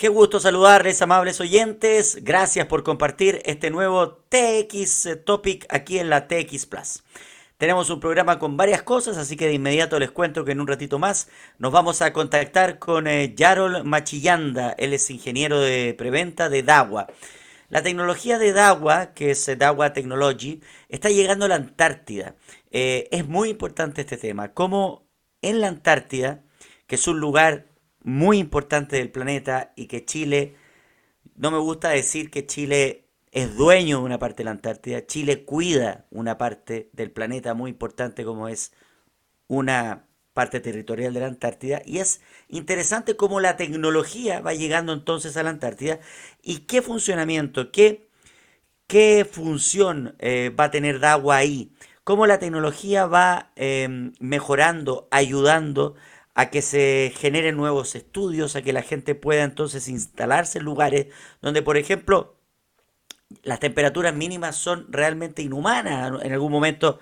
Qué gusto saludarles, amables oyentes. Gracias por compartir este nuevo TX Topic aquí en la TX Plus. Tenemos un programa con varias cosas, así que de inmediato les cuento que en un ratito más nos vamos a contactar con eh, Yarol Machillanda. Él es ingeniero de preventa de DAWA. La tecnología de DAWA, que es DAWA Technology, está llegando a la Antártida. Eh, es muy importante este tema. Como en la Antártida, que es un lugar muy importante del planeta y que Chile, no me gusta decir que Chile es dueño de una parte de la Antártida, Chile cuida una parte del planeta muy importante como es una parte territorial de la Antártida. Y es interesante cómo la tecnología va llegando entonces a la Antártida y qué funcionamiento, qué, qué función eh, va a tener DAWA ahí, cómo la tecnología va em, mejorando, ayudando a que se generen nuevos estudios, a que la gente pueda entonces instalarse en lugares donde, por ejemplo, las temperaturas mínimas son realmente inhumanas. En algún momento,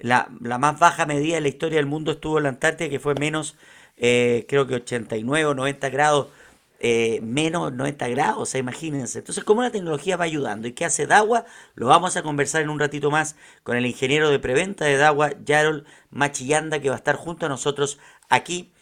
la, más baja medida de la historia del mundo estuvo en la Antártida, que fue menos, eh, creo que 89 o 90 grados, eh, menos 90 grados, imagínense. Entonces, ¿cómo la tecnología va ayudando? ¿Y qué hace DAWA? Lo vamos a conversar en un ratito más con el ingeniero de preventa de DAWA, Yarol Machillanda, que va a estar junto a nosotros aquí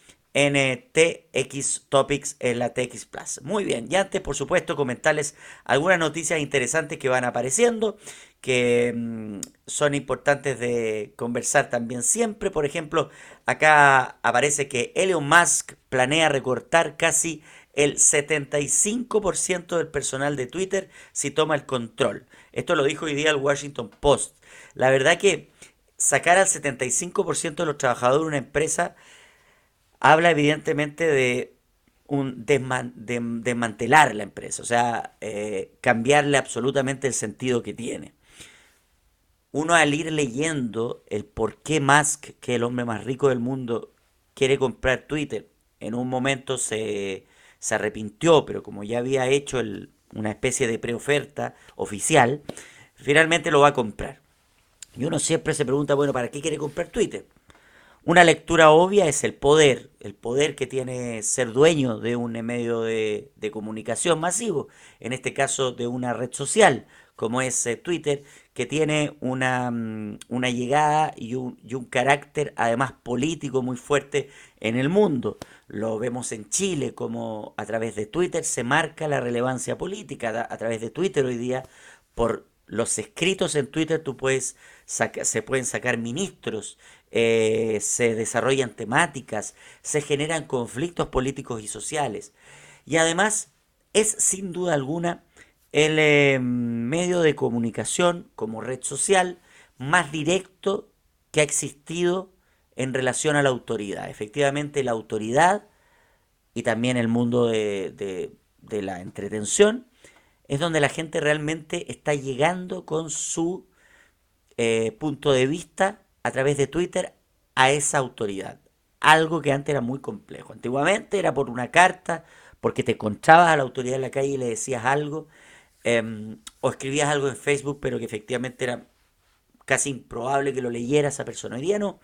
en TX Topics en la TX Plus. Muy bien, y antes, por supuesto, comentarles algunas noticias interesantes que van apareciendo, que mm, son importantes de conversar también siempre. Por ejemplo, acá aparece que Elon Musk planea recortar casi el 75% del personal de Twitter si toma el control. Esto lo dijo hoy día el Washington Post. La verdad que sacar al 75% de los trabajadores de una empresa habla evidentemente de un desmantelar la empresa, o sea, eh, cambiarle absolutamente el sentido que tiene. Uno al ir leyendo el por qué Musk, que es el hombre más rico del mundo, quiere comprar Twitter, en un momento se, se arrepintió, pero como ya había hecho una especie de preoferta oficial, finalmente lo va a comprar. Y uno siempre se pregunta, bueno, ¿para qué quiere comprar Twitter? Una lectura obvia es el poder, el poder que tiene ser dueño de un medio de, comunicación masivo, en este caso de una red social como es eh, Twitter, que tiene una, mm, una llegada y un, carácter además político muy fuerte en el mundo. Lo vemos en Chile, como a través de Twitter se marca la relevancia política. A través de Twitter hoy día, por los escritos en Twitter, tú puedes se pueden sacar ministros, eh, se desarrollan temáticas, se generan conflictos políticos y sociales. Y además es sin duda alguna el eh, medio de comunicación como red social más directo que ha existido en relación a la autoridad. Efectivamente, la autoridad y también el mundo de, la entretención es donde la gente realmente está llegando con su eh, punto de vista a través de Twitter a esa autoridad. Algo que antes era muy complejo. Antiguamente era por una carta, porque te encontrabas a la autoridad en la calle y le decías algo, em, o escribías algo en Facebook, pero que efectivamente era casi improbable que lo leyera esa persona. Hoy día no.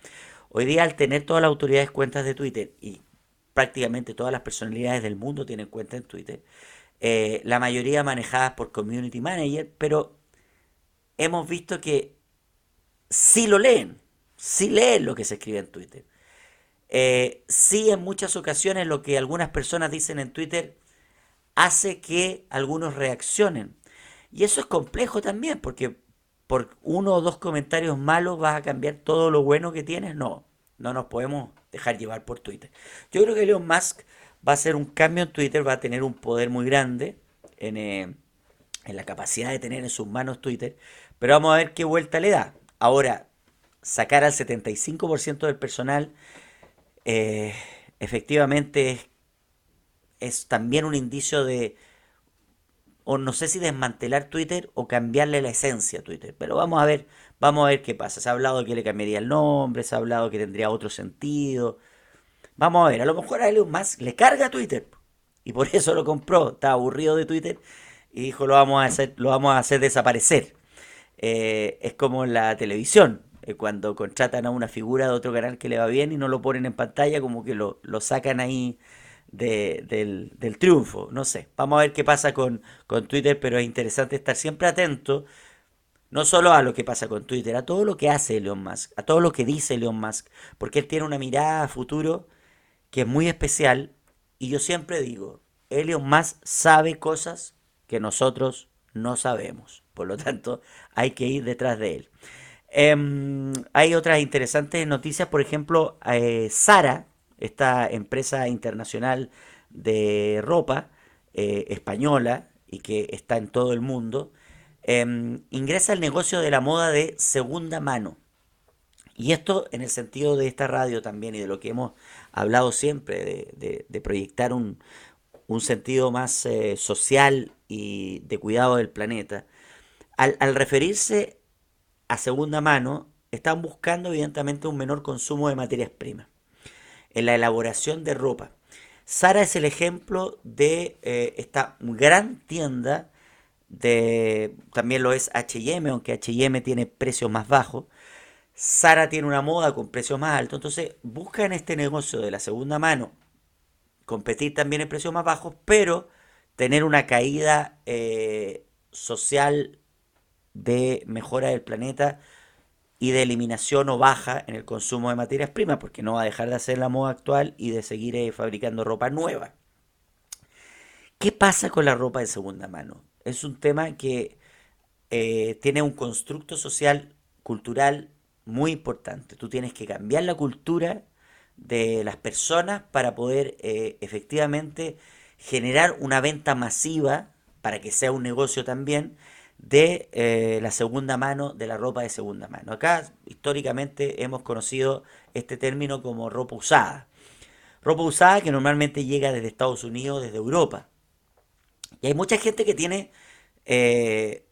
Hoy día al tener todas las autoridades cuentas de Twitter y prácticamente todas las personalidades del mundo tienen cuenta en Twitter, eh, la mayoría manejadas por community manager, pero hemos visto que sí lo leen sí leen lo que se escribe en Twitter. Eh, sí en muchas ocasiones lo que algunas personas dicen en Twitter hace que algunos reaccionen. Y eso es complejo también, porque por uno o dos comentarios malos vas a cambiar todo lo bueno que tienes. No, no nos podemos dejar llevar por Twitter. Yo creo que Elon Musk va a hacer un cambio en Twitter, va a tener un poder muy grande en, eh, en la capacidad de tener en sus manos Twitter, pero vamos a ver qué vuelta le da. Ahora, sacar al 75% del personal, eh, efectivamente es, también un indicio de, o no sé si desmantelar Twitter o cambiarle la esencia a Twitter, pero vamos a ver, vamos a ver qué pasa. Se ha hablado que le cambiaría el nombre, se ha hablado que tendría otro sentido. Vamos a ver, a lo mejor a Elon Musk le carga Twitter y por eso lo compró, está aburrido de Twitter y dijo lo vamos a hacer, lo vamos a hacer desaparecer. Eh, es como la televisión. Eh, cuando contratan a una figura de otro canal que le va bien y no lo ponen en pantalla, como que lo, sacan ahí del, del, triunfo. No sé, vamos a ver qué pasa con, con Twitter, pero es interesante estar siempre atento no solo a lo que pasa con Twitter, a todo lo que hace Elon Musk, a todo lo que dice Elon Musk, porque él tiene una mirada a futuro que es muy especial y yo siempre digo, Elon Musk sabe cosas que nosotros no sabemos, por lo tanto hay que ir detrás de él. Em, hay otras interesantes noticias, por ejemplo, eh, Sara, esta empresa internacional de ropa eh, española y que está en todo el mundo, Em, ingresa al negocio de la moda de segunda mano. Y esto en el sentido de esta radio también y de lo que hemos hablado siempre, de, proyectar un, sentido más eh, social y de cuidado del planeta. Al, al, referirse a segunda mano, están buscando evidentemente un menor consumo de materias primas en la elaboración de ropa. Sara es el ejemplo de eh, esta gran tienda de, también lo es HM, aunque HM tiene precios más bajos. Sara tiene una moda con precios más altos, entonces busca en este negocio de la segunda mano competir también en precios más bajos, pero tener una caída eh, social de mejora del planeta y de eliminación o baja en el consumo de materias primas, porque no va a dejar de hacer la moda actual y de seguir eh, fabricando ropa nueva. ¿Qué pasa con la ropa de segunda mano? es un tema que eh, tiene un constructo social, cultural muy importante. Tú tienes que cambiar la cultura de las personas para poder eh, efectivamente generar una venta masiva para que sea un negocio también de eh, la segunda mano, de la ropa de segunda mano. Acá históricamente hemos conocido este término como ropa usada. Ropa usada que normalmente llega desde Estados Unidos, desde Europa. Y hay mucha gente que tiene, eh,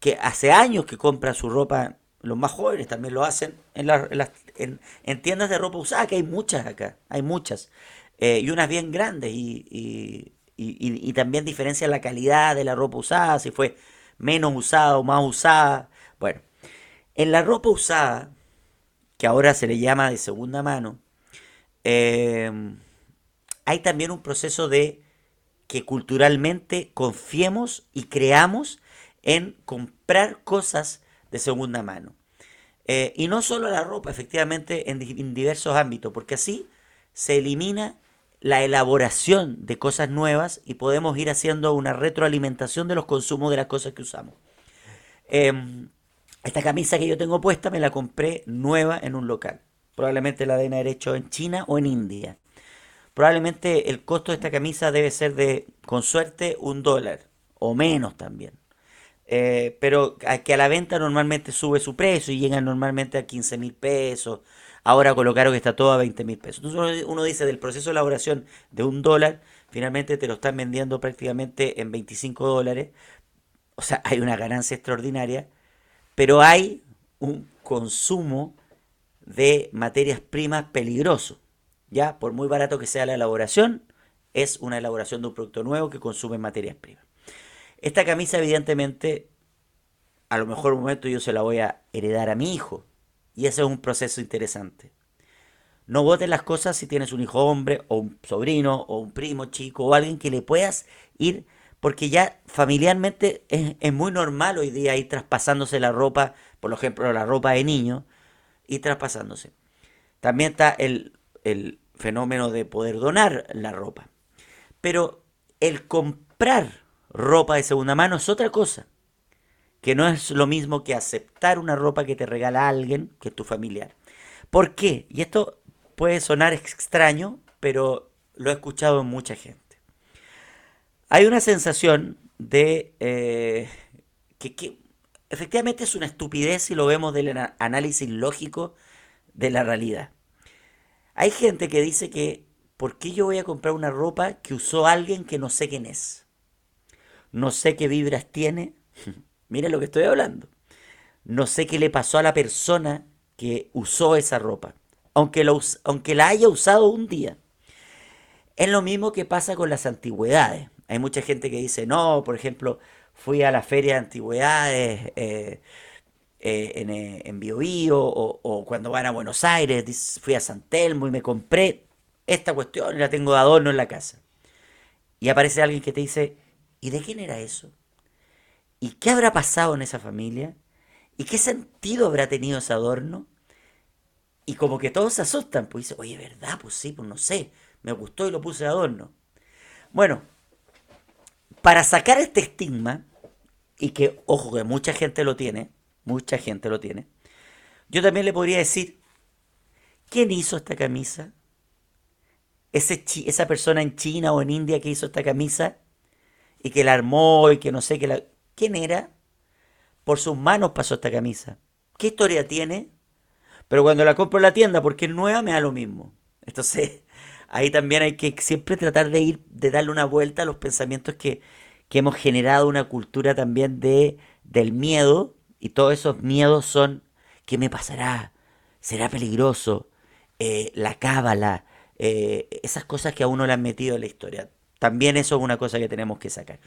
que hace años que compra su ropa, los más jóvenes también lo hacen, en, en, tiendas de ropa usada, que hay muchas acá, hay muchas, eh, y unas bien grandes, y, y, y, también diferencia la calidad de la ropa usada, si fue menos usada o más usada. Bueno, en la ropa usada, que ahora se le llama de segunda mano, eh, hay también un proceso de que culturalmente confiemos y creamos en comprar cosas de segunda mano. Eh, y no solo la ropa, efectivamente, en, diversos ámbitos, porque así se elimina la elaboración de cosas nuevas y podemos ir haciendo una retroalimentación de los consumos de las cosas que usamos. Em, esta camisa que yo tengo puesta me la compré nueva en un local. Probablemente la deben haber hecho en China o en India. Probablemente el costo de esta camisa debe ser de, con suerte, un dólar o menos también. Eh, pero que a la venta normalmente sube su precio y llega normalmente a 15 mil pesos. Ahora colocaron que está todo a 20 mil pesos. Entonces uno, dice del proceso de elaboración de un dólar, finalmente te lo están vendiendo prácticamente en 25 dólares. O sea, hay una ganancia extraordinaria, pero hay un consumo de materias primas peligroso. Ya, por muy barato que sea la elaboración, es una elaboración de un producto nuevo que consume materias primas. Esta camisa, evidentemente, a lo mejor un momento yo se la voy a heredar a mi hijo. Y ese es un proceso interesante. No votes las cosas si tienes un hijo hombre, o un sobrino, o un primo chico, o alguien que le puedas ir, porque ya familiarmente es, muy normal hoy día ir traspasándose la ropa, por ejemplo, la ropa de niño, y traspasándose. También está el el fenómeno de poder donar la ropa. Pero el comprar ropa de segunda mano es otra cosa, que no es lo mismo que aceptar una ropa que te regala alguien, que es tu familiar. ¿Por qué? Y esto puede sonar extraño, pero lo he escuchado en mucha gente. Hay una sensación de eh, que, que efectivamente es una estupidez si lo vemos del análisis lógico de la realidad. Hay gente que dice que, ¿por qué yo voy a comprar una ropa que usó alguien que no sé quién es? No sé qué vibras tiene. Mira lo que estoy hablando. No sé qué le pasó a la persona que usó esa ropa, aunque, la haya usado un día. Es lo mismo que pasa con las antigüedades. Hay mucha gente que dice, no, por ejemplo, fui a la feria de antigüedades, eh, eh, en, eh, en Bio, o, cuando van a Buenos Aires, fui a San Telmo y me compré esta cuestión la tengo de adorno en la casa. Y aparece alguien que te dice, ¿y de quién era eso? ¿Y qué habrá pasado en esa familia? ¿Y qué sentido habrá tenido ese adorno? Y como que todos se asustan, pues dicen, oye, ¿verdad? Pues sí, pues no sé, me gustó y lo puse de adorno. Bueno, para sacar este estigma, y que, ojo, que mucha gente lo tiene, mucha gente lo tiene, yo también le podría decir, ¿quién hizo esta camisa? Esa persona en China o en India que hizo esta camisa y que la armó y que no sé qué la... ¿Quién era? Por sus manos pasó esta camisa. ¿Qué historia tiene? Pero cuando la compro en la tienda porque es nueva me da lo mismo. Entonces, ahí también hay que siempre tratar de ir, de darle una vuelta a los pensamientos que, que hemos generado una cultura también de, del miedo, y todos esos miedos son, ¿qué me pasará? ¿Será peligroso? Eh, la cábala, eh, esas cosas que a uno le han metido en la historia. También eso es una cosa que tenemos que sacar.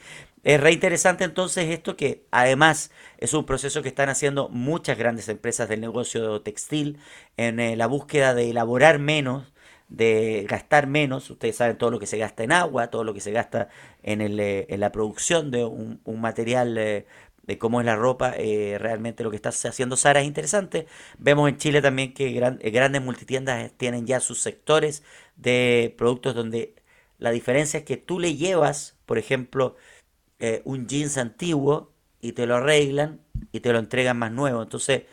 Es re interesante entonces esto que además es un proceso que están haciendo muchas grandes empresas del negocio textil en eh, la búsqueda de elaborar menos, de gastar menos. Ustedes saben todo lo que se gasta en agua, todo lo que se gasta en, el, eh, en la producción de un, material eh, de cómo es la ropa, eh, realmente lo que está haciendo Sara es interesante. Vemos en Chile también que grandes multitiendas tienen ya sus sectores de productos donde la diferencia es que tú le llevas, por ejemplo, un jeans antiguo y te lo arreglan y te lo entregan más nuevo. Entonces,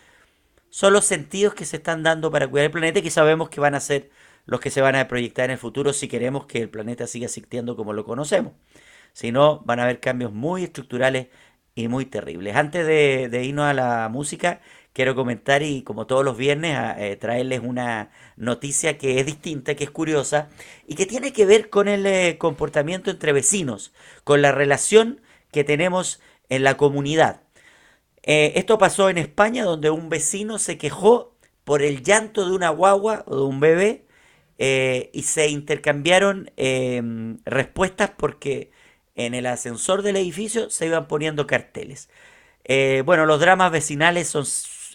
son los sentidos que se están dando para cuidar el planeta y que sabemos que van a ser los que se van a proyectar en el futuro si queremos que el planeta siga existiendo como lo conocemos. Si no, van a haber cambios muy estructurales y muy terribles. Antes de, irnos a la música, quiero comentar y como todos los viernes eh, traerles una noticia que es distinta, que es curiosa y que tiene que ver con el eh, comportamiento entre vecinos, con la relación que tenemos en la comunidad. Eh, esto pasó en España donde un vecino se quejó por el llanto de una guagua o de un bebé y se intercambiaron em, respuestas porque en el ascensor del edificio se iban poniendo carteles. Bueno, los dramas vecinales son,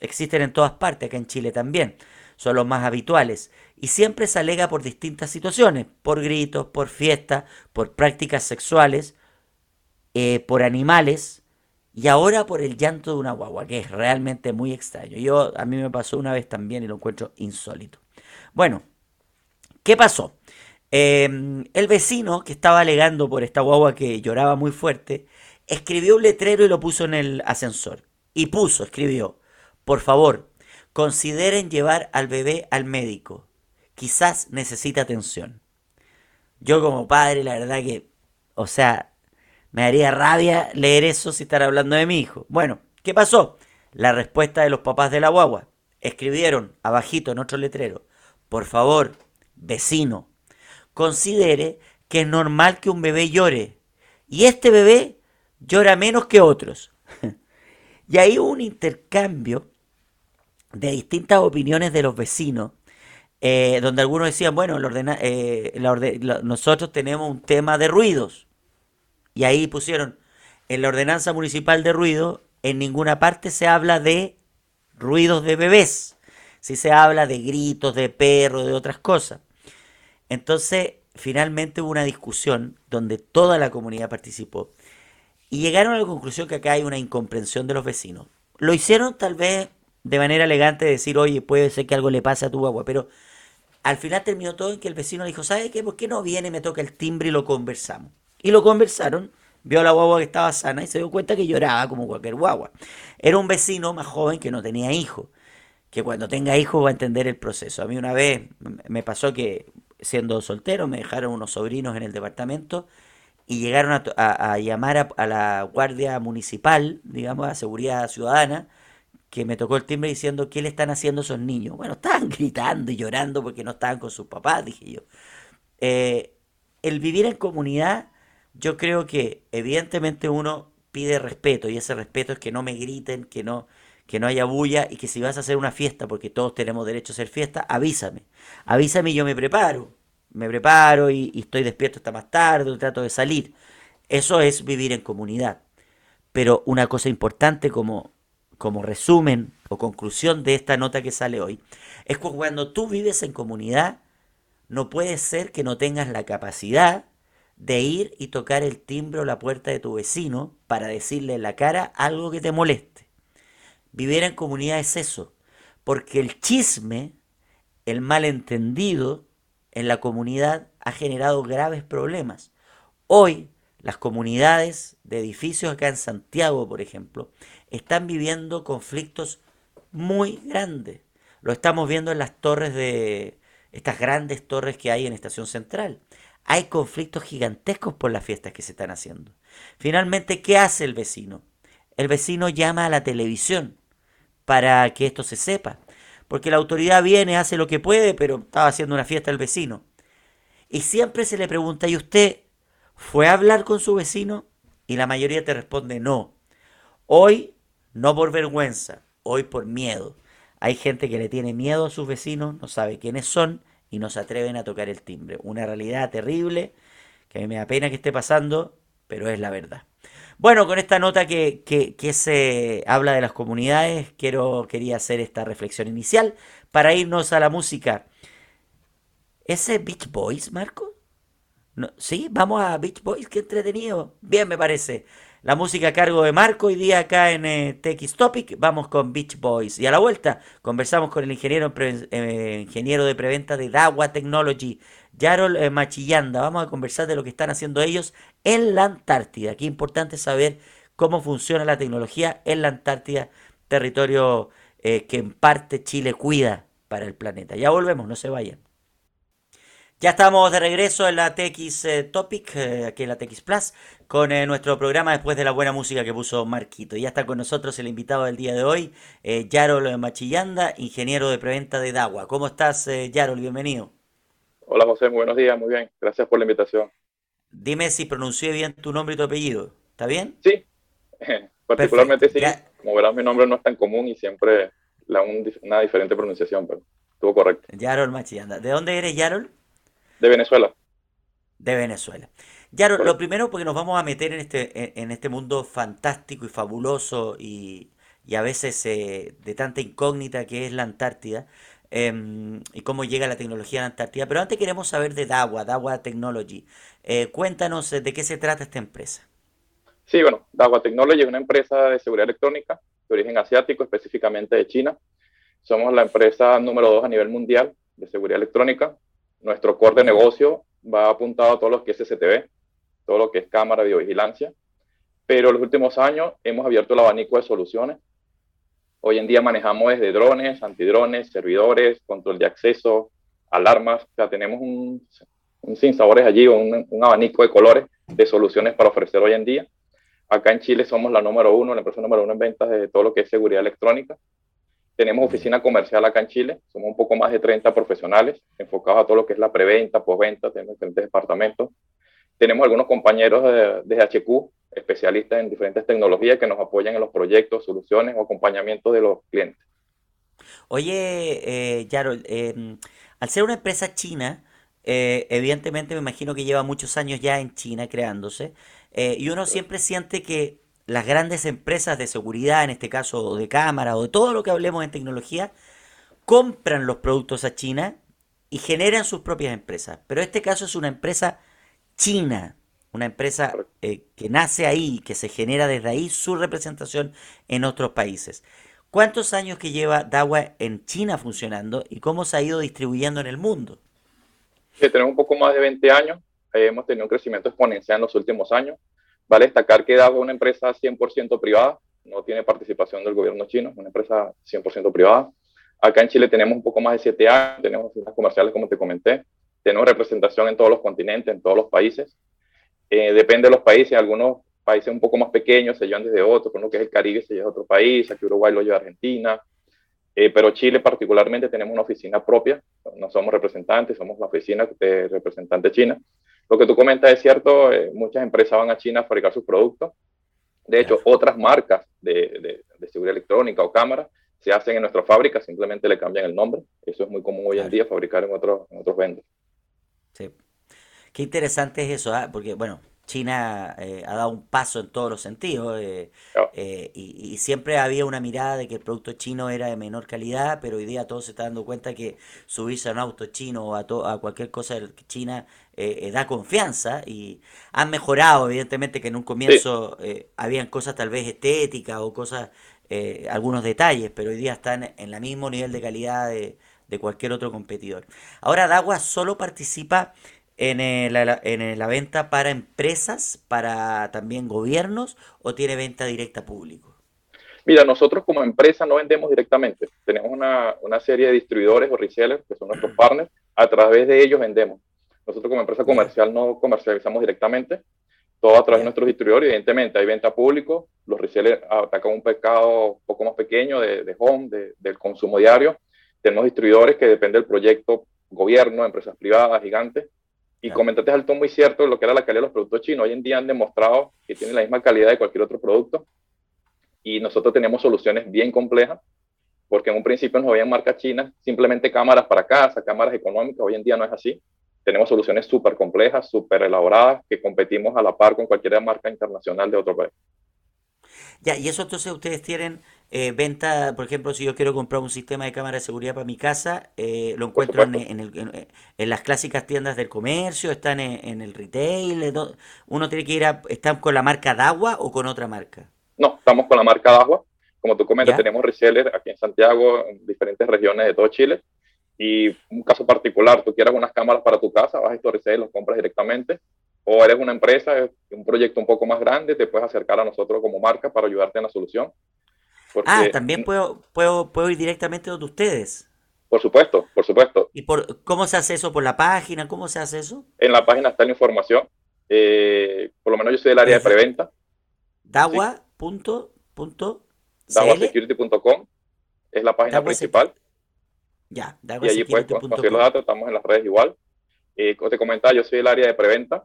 existen en todas partes, acá en Chile también, son los más habituales. Y siempre se alega por distintas situaciones, por gritos, por fiestas, por prácticas sexuales, eh, por animales y ahora por el llanto de una guagua, que es realmente muy extraño. Yo, a mí me pasó una vez también y lo encuentro insólito. Bueno, ¿Qué pasó? Em, el vecino que estaba alegando por esta guagua que lloraba muy fuerte, escribió un letrero y lo puso en el ascensor. Y puso, escribió, por favor, consideren llevar al bebé al médico. Quizás necesita atención. Yo como padre, la verdad que, o sea, me daría rabia leer eso si estar hablando de mi hijo. Bueno, ¿qué pasó? La respuesta de los papás de la guagua. Escribieron abajito en otro letrero, por favor, vecino, considere que es normal que un bebé llore. Y este bebé llora menos que otros. y hay un intercambio de distintas opiniones de los vecinos, eh, donde algunos decían, bueno, eh, nosotros tenemos un tema de ruidos. Y ahí pusieron, en la ordenanza municipal de ruido, en ninguna parte se habla de ruidos de bebés. Si se habla de gritos, de perros, de otras cosas. Entonces, finalmente hubo una discusión donde toda la comunidad participó y llegaron a la conclusión que acá hay una incomprensión de los vecinos. Lo hicieron tal vez de manera elegante de decir, oye, puede ser que algo le pase a tu agua, pero al final terminó todo en que el vecino dijo, ¿sabe qué? ¿Por qué no viene, me toca el timbre y lo conversamos? Y lo conversaron, vio a la guagua que estaba sana y se dio cuenta que lloraba como cualquier guagua. Era un vecino más joven que no tenía hijos, que cuando tenga hijos va a entender el proceso. A mí una vez me pasó que siendo soltero, me dejaron unos sobrinos en el departamento y llegaron a, llamar a, la guardia municipal, digamos, a seguridad ciudadana, que me tocó el timbre diciendo, ¿qué le están haciendo esos niños? Bueno, estaban gritando y llorando porque no estaban con sus papás, dije yo. Eh, el vivir en comunidad, yo creo que evidentemente uno pide respeto y ese respeto es que no me griten, que no, que no haya bulla y que si vas a hacer una fiesta, porque todos tenemos derecho a hacer fiesta, avísame. Avísame y yo me preparo. Me preparo y, estoy despierto hasta más tarde, trato de salir. Eso es vivir en comunidad. Pero una cosa importante como, como resumen o conclusión de esta nota que sale hoy, es que cuando tú vives en comunidad, no puede ser que no tengas la capacidad de ir y tocar el timbre o la puerta de tu vecino para decirle en la cara algo que te moleste. Vivir en comunidad es eso, porque el chisme, el malentendido en la comunidad ha generado graves problemas. Hoy las comunidades de edificios acá en Santiago, por ejemplo, están viviendo conflictos muy grandes. Lo estamos viendo en las torres de estas grandes torres que hay en Estación Central. Hay conflictos gigantescos por las fiestas que se están haciendo. Finalmente, ¿qué hace el vecino? El vecino llama a la televisión para que esto se sepa. Porque la autoridad viene, hace lo que puede, pero estaba haciendo una fiesta el vecino. Y siempre se le pregunta, ¿y usted fue a hablar con su vecino? Y la mayoría te responde no. Hoy, no por vergüenza, hoy por miedo. Hay gente que le tiene miedo a sus vecinos, no sabe quiénes son y no se atreven a tocar el timbre. Una realidad terrible que a mí me da pena que esté pasando, pero es la verdad. Bueno, con esta nota que, que, se habla de las comunidades, quiero, quería hacer esta reflexión inicial para irnos a la música. ¿Ese Beach Boys, Marco? No, ¿Sí? Vamos a Beach Boys, qué entretenido. Bien, me parece. La música a cargo de Marco, hoy día acá en eh, Topic, vamos con Beach Boys. Y a la vuelta conversamos con el ingeniero, eh, ingeniero de preventa de Dawa Technology, Yarol eh, Machillanda. Vamos a conversar de lo que están haciendo ellos en la Antártida. Qué importante saber cómo funciona la tecnología en la Antártida, territorio que en parte Chile cuida para el planeta. Ya volvemos, no se vayan. Ya estamos de regreso en la TX eh, Topic, eh, aquí en la TX Plus, con eh, nuestro programa después de la buena música que puso Marquito. Ya está con nosotros el invitado del día de hoy, Yarol Machillanda, ingeniero de preventa de Dagua. ¿Cómo estás, Yarol? Bienvenido. Hola, José. buenos días. Muy bien. Gracias por la invitación. Dime si pronuncié bien tu nombre y tu apellido. ¿Está bien? Sí. Particularmente sí. Como verás, mi nombre no es tan común y siempre la, una diferente pronunciación, pero estuvo correcto. Yarol Machillanda. ¿De dónde eres, Yarol? De Venezuela. De Venezuela. Ya, lo, primero porque nos vamos a meter en este, en, este mundo fantástico y fabuloso y, a veces eh, de tanta incógnita que es la Antártida em, y cómo llega la tecnología a la Antártida. Pero antes queremos saber de DAWA, DAWA Technology. Eh, cuéntanos eh, de qué se trata esta empresa. Sí, bueno, DAWA Technology es una empresa de seguridad electrónica de origen asiático, específicamente de China. Somos la empresa número dos a nivel mundial de seguridad electrónica. Nuestro core de negocio va apuntado a todo lo que es CCTV, todo lo que es cámara de videovigilancia, pero en los últimos años hemos abierto el abanico de soluciones. Hoy en día manejamos desde drones, antidrones, servidores, control de acceso, alarmas, o sea, tenemos un, un sin sabores allí, un, un abanico de colores de soluciones para ofrecer hoy en día. Acá en Chile somos la número uno, la empresa número uno en ventas de todo lo que es seguridad electrónica. Tenemos oficina comercial acá en Chile, somos un poco más de 30 profesionales enfocados a todo lo que es la preventa, postventa, tenemos diferentes departamentos. Tenemos algunos compañeros de, de, HQ, especialistas en diferentes tecnologías que nos apoyan en los proyectos, soluciones o acompañamiento de los clientes. Oye, eh, Yarol, em, al ser una empresa china, eh, evidentemente me imagino que lleva muchos años ya en China creándose, eh, y uno siempre siente que las grandes empresas de seguridad, en este caso de cámara o de todo lo que hablemos en tecnología, compran los productos a China y generan sus propias empresas. Pero este caso es una empresa china, una empresa eh, que nace ahí, que se genera desde ahí su representación en otros países. ¿Cuántos años que lleva Dawa en China funcionando y cómo se ha ido distribuyendo en el mundo? Que tenemos un poco más de 20 años, eh, hemos tenido un crecimiento exponencial en los últimos años. Vale destacar que DAGO es una empresa 100% privada, no tiene participación del gobierno chino, es una empresa 100% privada. Acá en Chile tenemos un poco más de siete años, tenemos oficinas comerciales, como te comenté, tenemos representación en todos los continentes, en todos los países. Eh, depende de los países, algunos países un poco más pequeños se llevan desde otros, con lo que es el Caribe se lleva a otro país, aquí Uruguay lo lleva a Argentina, eh, pero Chile particularmente tenemos una oficina propia, no somos representantes, somos la oficina de representante china. Lo que tú comentas es cierto, eh, muchas empresas van a China a fabricar sus productos. De hecho, otras marcas de, de, seguridad electrónica o cámaras se hacen en nuestras fábricas, simplemente le cambian el nombre. Eso es muy común hoy en día, fabricar en, otros en otros vendos. Sí. Qué interesante es eso, ¿ah? porque, bueno, China eh, ha dado un paso en todos los sentidos eh, eh, y, siempre había una mirada de que el producto chino era de menor calidad, pero hoy día todos se están dando cuenta que subirse a un auto chino o a, a cualquier cosa de China da confianza y han mejorado, evidentemente que en un comienzo habían cosas tal vez estéticas o cosas, algunos detalles, pero hoy día están en el mismo nivel de calidad de, de cualquier otro competidor. Ahora Dagua solo participa en, la, en la venta para empresas, para también gobiernos o tiene venta directa a público? Mira, nosotros como empresa no vendemos directamente. Tenemos una, una serie de distribuidores o resellers que son nuestros partners. A través de ellos vendemos. Nosotros como empresa comercial no comercializamos directamente. Todo a través de nuestros distribuidores. Evidentemente hay venta público. Los resellers atacan un mercado un poco más pequeño de, de home, de, del consumo diario. Tenemos distribuidores que depende del proyecto gobierno, empresas privadas, gigantes y comentaste alto muy cierto lo que era la calidad de los productos chinos. Hoy en día han demostrado que tienen la misma calidad de cualquier otro producto. Y nosotros tenemos soluciones bien complejas, porque en un principio nos habían marcas chinas, simplemente cámaras para casa, cámaras económicas. Hoy en día no es así. Tenemos soluciones súper complejas, súper elaboradas, que competimos a la par con cualquier marca internacional de otro país. Ya, y eso entonces ustedes tienen eh, venta, por ejemplo, si yo quiero comprar un sistema de cámara de seguridad para mi casa, eh, lo encuentro en, en, en, las clásicas tiendas del comercio, están en, el retail, uno tiene que ir a, ¿están con la marca Dagua o con otra marca? No, estamos con la marca Dagua. Como tú comentas, tenemos resellers aquí en Santiago, en diferentes regiones de todo Chile. Y un caso particular, tú quieras unas cámaras para tu casa, vas a estos resellers, los compras directamente. O eres una empresa, un proyecto un poco más grande, te puedes acercar a nosotros como marca para ayudarte en la solución ah, también puedo, puedo, puedo ir directamente donde ustedes. Por supuesto, por supuesto. ¿Y por cómo se hace eso? ¿Por la página? ¿Cómo se hace eso? En la página está la información. Eh, por lo menos yo soy del área de preventa. Dagua.com es la página principal. Ya, y allí puedes conocer los datos, estamos en las redes igual. Eh, como te comentaba, yo soy del área de preventa.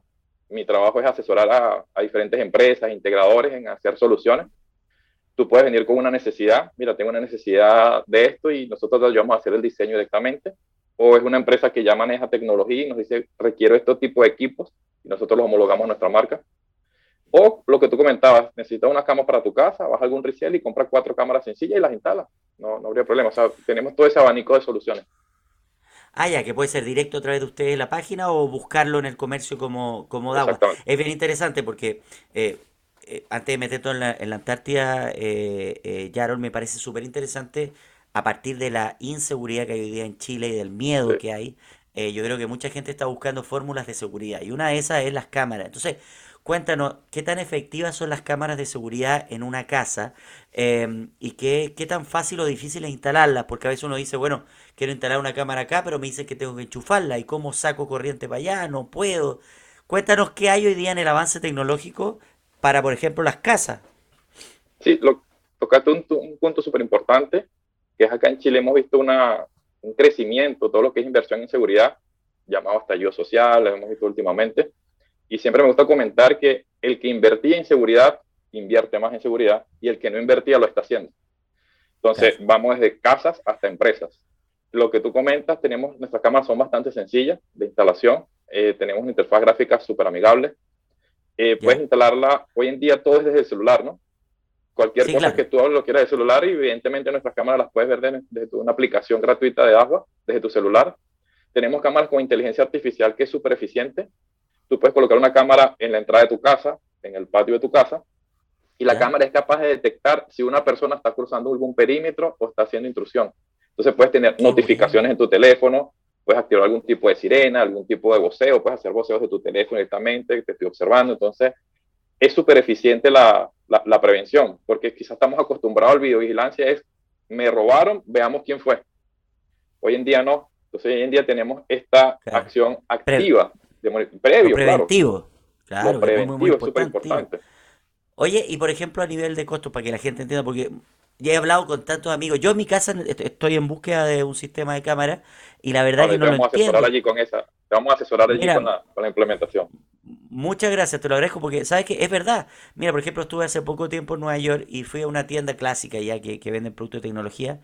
Mi trabajo es asesorar a, a diferentes empresas, integradores en hacer soluciones tú puedes venir con una necesidad, mira, tengo una necesidad de esto y nosotros te ayudamos a hacer el diseño directamente, o es una empresa que ya maneja tecnología y nos dice, requiero este tipo de equipos y nosotros los homologamos a nuestra marca. O lo que tú comentabas, necesitas una cama para tu casa, vas a algún resell y compras cuatro cámaras sencillas y las instalas. No, no habría problema. O sea, tenemos todo ese abanico de soluciones. Ah, ya, que puede ser directo a través de ustedes la página o buscarlo en el comercio como, como Dawa. Es bien interesante porque eh, eh, antes de meter todo en la, en la Antártida, eh, eh me parece súper interesante a partir de la inseguridad que hay hoy día en Chile y del miedo que hay. Eh, yo creo que mucha gente está buscando fórmulas de seguridad y una de esas es las cámaras. Entonces, cuéntanos, ¿qué tan efectivas son las cámaras de seguridad en una casa em, y qué, qué tan fácil o difícil es instalarlas? Porque a veces uno dice, bueno, quiero instalar una cámara acá, pero me dicen que tengo que enchufarla y cómo saco corriente para allá, no puedo. Cuéntanos qué hay hoy día en el avance tecnológico para, por ejemplo, las casas. Sí, lo, tocaste un, un punto súper importante, que es acá en Chile hemos visto una, un crecimiento, todo lo que es inversión en seguridad, llamado estallido social, lo hemos visto últimamente, y siempre me gusta comentar que el que invertía en seguridad invierte más en seguridad y el que no invertía lo está haciendo. Entonces, vamos desde casas hasta empresas. Lo que tú comentas, tenemos, nuestras cámaras son bastante sencillas de instalación, eh, tenemos una interfaz gráfica súper amigable, eh, puedes instalarla, hoy en día todo es desde el celular, ¿no? Cualquier cosa que tú lo quieras de celular y evidentemente nuestras cámaras las puedes ver desde, una aplicación gratuita de agua, desde tu celular. Tenemos cámaras con inteligencia artificial que es súper eficiente. Tú puedes colocar una cámara en la entrada de tu casa, en el patio de tu casa, y la cámara es capaz de detectar si una persona está cruzando algún perímetro o está haciendo intrusión. Entonces puedes tener notificaciones en tu teléfono, puedes activar algún tipo de sirena, algún tipo de voceo, puedes hacer voceos de tu teléfono directamente, te estoy observando. Entonces, es súper eficiente la, la, prevención, porque quizás estamos acostumbrados al videovigilancia, es me robaron, veamos quién fue. Hoy en día no. Entonces, hoy en día tenemos esta acción activa, previo, preventivo. Claro, Lo preventivo es súper importante. Oye, y por ejemplo, a nivel de costos, para que la gente entienda, porque ya he hablado con tantos amigos. Yo en mi casa estoy en búsqueda de un sistema de cámara y la verdad que no lo entiendo. Te vamos a asesorar allí con esa. Te vamos a asesorar allí con, la, con, la, implementación. Muchas gracias, te lo agradezco porque sabes que es verdad. Mira, por ejemplo, estuve hace poco tiempo en Nueva York y fui a una tienda clásica ya que, que venden productos de tecnología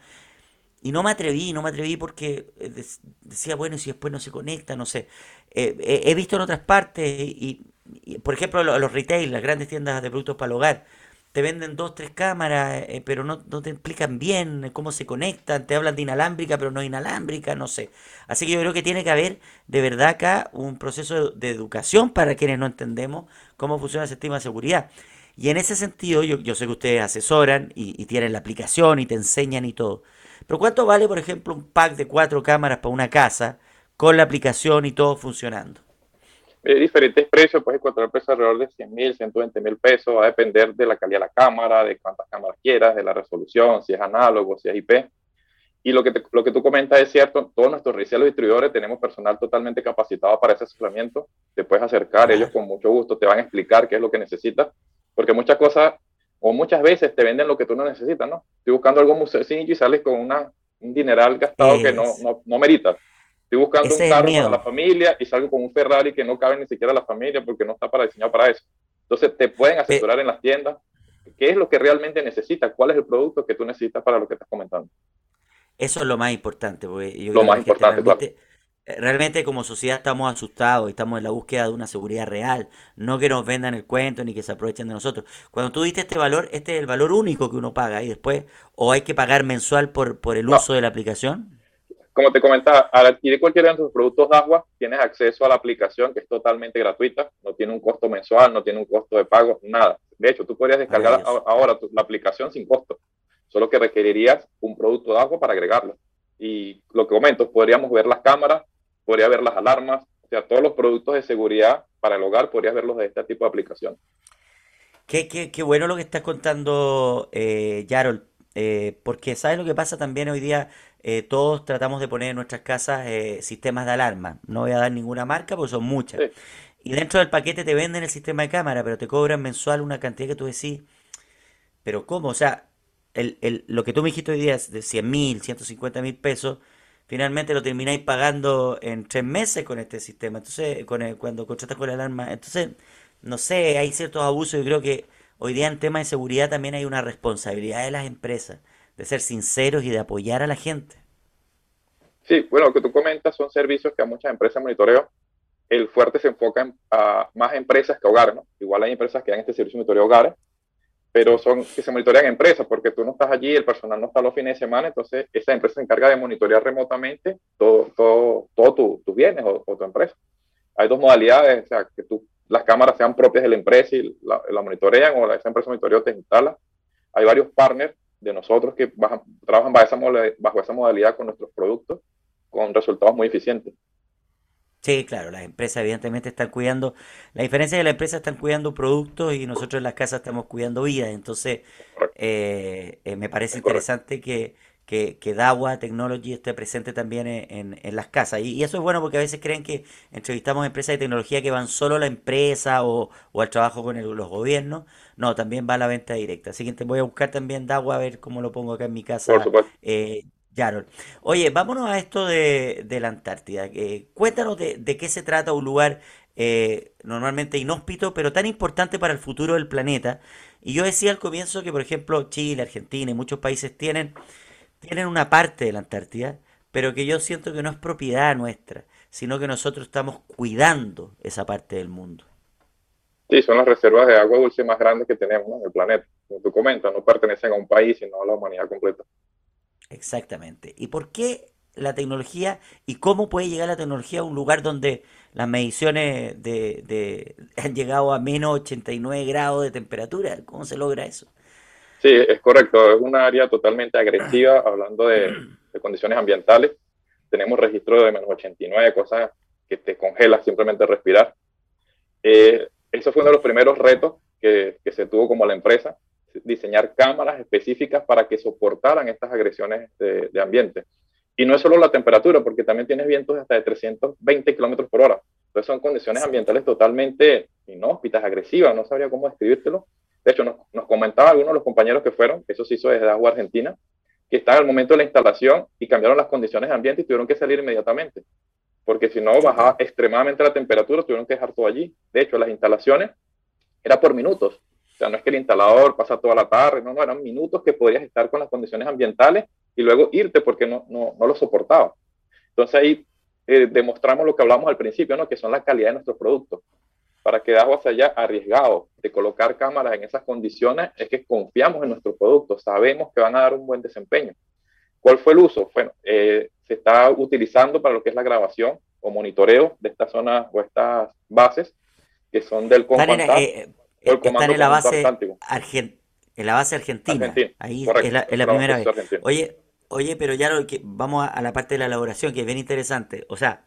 y no me atreví, no me atreví porque decía, bueno, si después no se conecta, no sé. Eh, he visto en otras partes y por ejemplo, los, retail, las grandes tiendas de productos para el hogar, te venden dos, tres cámaras, eh, pero no, te explican bien cómo se conectan, te hablan de inalámbrica, pero no inalámbrica, no sé. Así que yo creo que tiene que haber de verdad acá un proceso de, educación para quienes no entendemos cómo funciona el sistema de seguridad. Y en ese sentido, yo, yo sé que ustedes asesoran y, y tienen la aplicación y te enseñan y todo. Pero ¿cuánto vale, por ejemplo, un pack de cuatro cámaras para una casa con la aplicación y todo funcionando? eh, diferentes precios, puedes encontrar precios alrededor de 100 mil, 120 mil pesos, va a depender de la calidad de la cámara, de cuántas cámaras quieras, de la resolución, si es análogo, si es IP. Y lo que, lo que tú comentas es cierto, todos nuestros resellers distribuidores tenemos personal totalmente capacitado para ese asesoramiento, te puedes acercar, ellos con mucho gusto te van a explicar qué es lo que necesitas, porque muchas cosas o muchas veces te venden lo que tú no necesitas, ¿no? Estoy buscando algo muy sencillo y sales con una, un dineral gastado que no, no, no meritas. Estoy buscando un carro para la familia y salgo con un Ferrari que no cabe ni siquiera a la familia porque no está para diseñado para eso. Entonces te pueden asesorar en las tiendas qué es lo que realmente necesitas, cuál es el producto que tú necesitas para lo que estás comentando. Eso es lo más importante. Porque yo lo más importante, realmente, eh, realmente como sociedad estamos asustados y estamos en la búsqueda de una seguridad real, no que nos vendan el cuento ni que se aprovechen de nosotros. Cuando tú diste este valor, este es el valor único que uno paga y después, o hay que pagar mensual por, por el uso de la aplicación como te comentaba, al adquirir cualquiera de tus productos de agua, tienes acceso a la aplicación que es totalmente gratuita, no tiene un costo mensual, no tiene un costo de pago, nada. De hecho, tú podrías descargar ahora la aplicación sin costo, solo que requerirías un producto de agua para agregarlo. Y lo que comento, podríamos ver las cámaras, podría ver las alarmas, o sea, todos los productos de seguridad para el hogar, podrías verlos de este tipo de aplicación. Qué, qué, qué bueno lo que estás contando, eh, Yarol, eh, porque sabes lo que pasa también hoy día, eh, todos tratamos de poner en nuestras casas eh, sistemas de alarma. No voy a dar ninguna marca porque son muchas. Y dentro del paquete te venden el sistema de cámara, pero te cobran mensual una cantidad que tú decís, pero ¿cómo? O sea, el, el, lo que tú me dijiste hoy día es de 100 mil, 150 mil pesos, finalmente lo termináis pagando en tres meses con este sistema. Entonces, con cuando contratas con la alarma, entonces, no sé, hay ciertos abusos. y creo que hoy día en tema de seguridad también hay una responsabilidad de las empresas de ser sinceros y de apoyar a la gente. Sí, bueno, lo que tú comentas son servicios que a muchas empresas monitoreo. El fuerte se enfoca en, a más empresas que hogares, ¿no? Igual hay empresas que dan este servicio de monitoreo hogares, pero son que se monitorean empresas, porque tú no estás allí, el personal no está los fines de semana, entonces esa empresa se encarga de monitorear remotamente todo, todo, todo tus bienes o, tu empresa. Hay dos modalidades, o sea, que tú, las cámaras sean propias de la empresa y la, la monitorean, o esa empresa monitoreo te instala. Hay varios partners de nosotros que trabajan bajo esa, bajo esa modalidad con nuestros productos con resultados muy eficientes. Sí, claro, las empresas evidentemente están cuidando, la diferencia es que las empresas están cuidando productos y nosotros en las casas estamos cuidando vidas, entonces eh, eh, me parece interesante que, que, que, Dawa Technology esté presente también en, en, las casas. Y, eso es bueno porque a veces creen que entrevistamos empresas de tecnología que van solo a la empresa o, o al trabajo con los gobiernos. No, también va a la venta directa. Así que te voy a buscar también Dawa a ver cómo lo pongo acá en mi casa. Eh, Yarol. Oye, vámonos a esto de, la Antártida. Eh, cuéntanos de, qué se trata un lugar eh, normalmente inhóspito, pero tan importante para el futuro del planeta. Y yo decía al comienzo que, por ejemplo, Chile, Argentina y muchos países tienen, tienen una parte de la Antártida, pero que yo siento que no es propiedad nuestra, sino que nosotros estamos cuidando esa parte del mundo. Sí, son las reservas de agua dulce más grandes que tenemos en el planeta. Como tú comentas, no pertenecen a un país, sino a la humanidad completa. Exactamente. ¿Y por qué la tecnología y cómo puede llegar la tecnología a un lugar donde las mediciones de, han llegado a menos 89 grados de temperatura? ¿Cómo se logra eso? Sí, es correcto. Es un área totalmente agresiva, hablando de, condiciones ambientales. Tenemos registro de menos 89, cosas que te congela simplemente respirar. Eh, eso fue uno de los primeros retos que se tuvo como la empresa, diseñar cámaras específicas para que soportaran estas agresiones de, ambiente. Y no es solo la temperatura, porque también tienes vientos hasta de 320 kilómetros por hora. Entonces son condiciones ambientales totalmente inhóspitas, agresivas, no sabría cómo describírtelo. De hecho, nos, nos comentaba algunos de los compañeros que fueron, eso se hizo desde Agua Argentina, que estaban al momento de la instalación y cambiaron las condiciones de ambiente y tuvieron que salir inmediatamente, porque si no bajaba extremadamente la temperatura, tuvieron que dejar todo allí. De hecho, las instalaciones era por minutos. O sea, no es que el instalador pasa toda la tarde, no, no, eran minutos que podrías estar con las condiciones ambientales y luego irte porque no, no, no lo soportaba. Entonces ahí eh, demostramos lo que hablamos al principio, ¿no? que son la calidad de nuestros productos. para que Dagua se haya arriesgado de colocar cámaras en esas condiciones es que confiamos en nuestro producto, sabemos que van a dar un buen desempeño. ¿Cuál fue el uso? Bueno, eh, se está utilizando para lo que es la grabación o monitoreo de estas zonas o estas bases que son del comando. Eh, están en la base en la base argentina. Ahí es la, primera vez. Oye, oye, pero ya lo que, vamos a, la parte de la elaboración, que es bien interesante. O sea,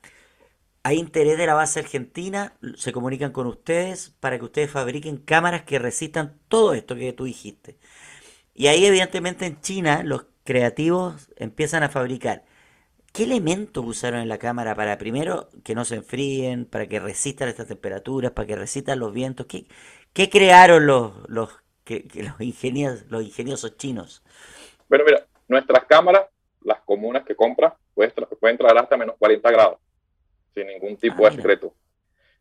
hay interés de la base argentina, se comunican con ustedes para que ustedes fabriquen cámaras que resistan todo esto que tú dijiste. Y ahí evidentemente en China los creativos empiezan a fabricar. ¿Qué elementos usaron en la cámara para primero que no se enfríen, para que resistan estas temperaturas, para que resistan los vientos? ¿Qué, qué crearon los, los que, los, ingenios, los ingeniosos chinos? Bueno, mira, nuestras cámaras, las comunes que compras, pueden, pueden traer hasta menos 40 grados, sin ningún tipo ah, de secreto.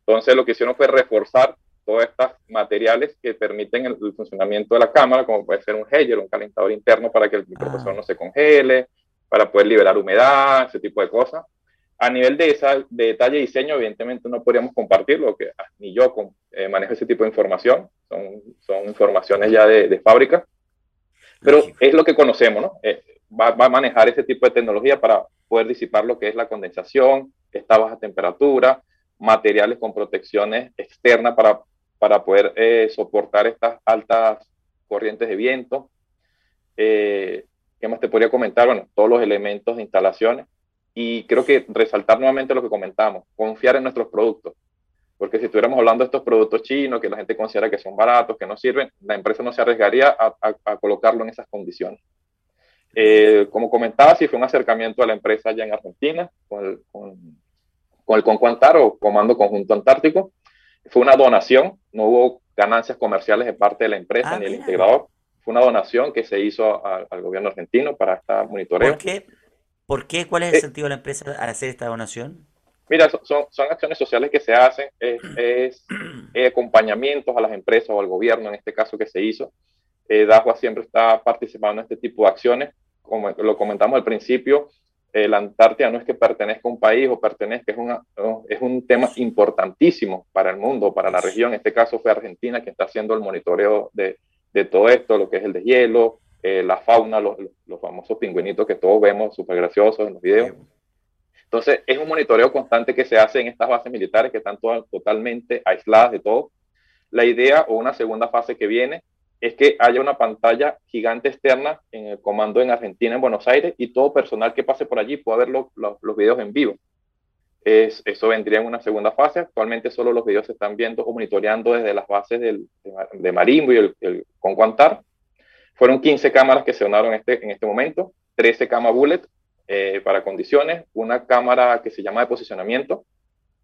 Entonces, lo que hicieron fue reforzar todos estos materiales que permiten el, funcionamiento de la cámara, como puede ser un hedger, un calentador interno para que el microprocesor ah. no se congele, para poder liberar humedad, ese tipo de cosas. A nivel de, esa, de detalle y diseño, evidentemente no podríamos compartirlo, que ah, ni yo eh, manejo ese tipo de información, son, son informaciones ya de, de fábrica, pero es lo que conocemos, ¿no? Eh, va, va, a manejar ese tipo de tecnología para poder disipar lo que es la condensación, esta baja temperatura, materiales con protecciones externas para, para poder eh, soportar estas altas corrientes de viento. ¿Qué más te podría comentar? Bueno, todos los elementos de instalaciones y creo que resaltar nuevamente lo que comentamos, confiar en nuestros productos. Porque si estuviéramos hablando de estos productos chinos, que la gente considera que son baratos, que no sirven, la empresa no se arriesgaría a, colocarlo en esas condiciones. Eh, como comentaba, sí fue un acercamiento a la empresa allá en Argentina, con el, con, con el Concuantar o Comando Conjunto Antártico. Fue una donación, no hubo ganancias comerciales de parte de la empresa ah, ni el integrador. Fue una donación que se hizo al gobierno argentino para esta monitoreo. ¿Por qué? ¿Por qué? ¿Cuál es el eh, sentido de la empresa al hacer esta donación? Mira, son, son acciones sociales que se hacen, es, acompañamientos a las empresas o al gobierno, en este caso que se hizo. Eh, Dajua siempre está participando en este tipo de acciones. Como lo comentamos al principio, eh, la Antártida no es que pertenezca a un país o pertenezca, es, una, es un tema importantísimo para el mundo, para la región. En este caso fue Argentina que está haciendo el monitoreo de, de todo esto, lo que es el deshielo, eh, la fauna, los, los, famosos pingüinitos que todos vemos súper graciosos en los videos. Entonces, es un monitoreo constante que se hace en estas bases militares que están todas, totalmente aisladas de todo. La idea o una segunda fase que viene es que haya una pantalla gigante externa en el comando en Argentina, en Buenos Aires, y todo personal que pase por allí pueda ver los videos en vivo. Es, eso vendría en una segunda fase. Actualmente solo los videos se están viendo o monitoreando desde las bases del, de, Marimbo y el, el Concuantar. Fueron 15 cámaras que se donaron este, en este momento, 13 cámaras bullet eh, para condiciones, una cámara que se llama de posicionamiento,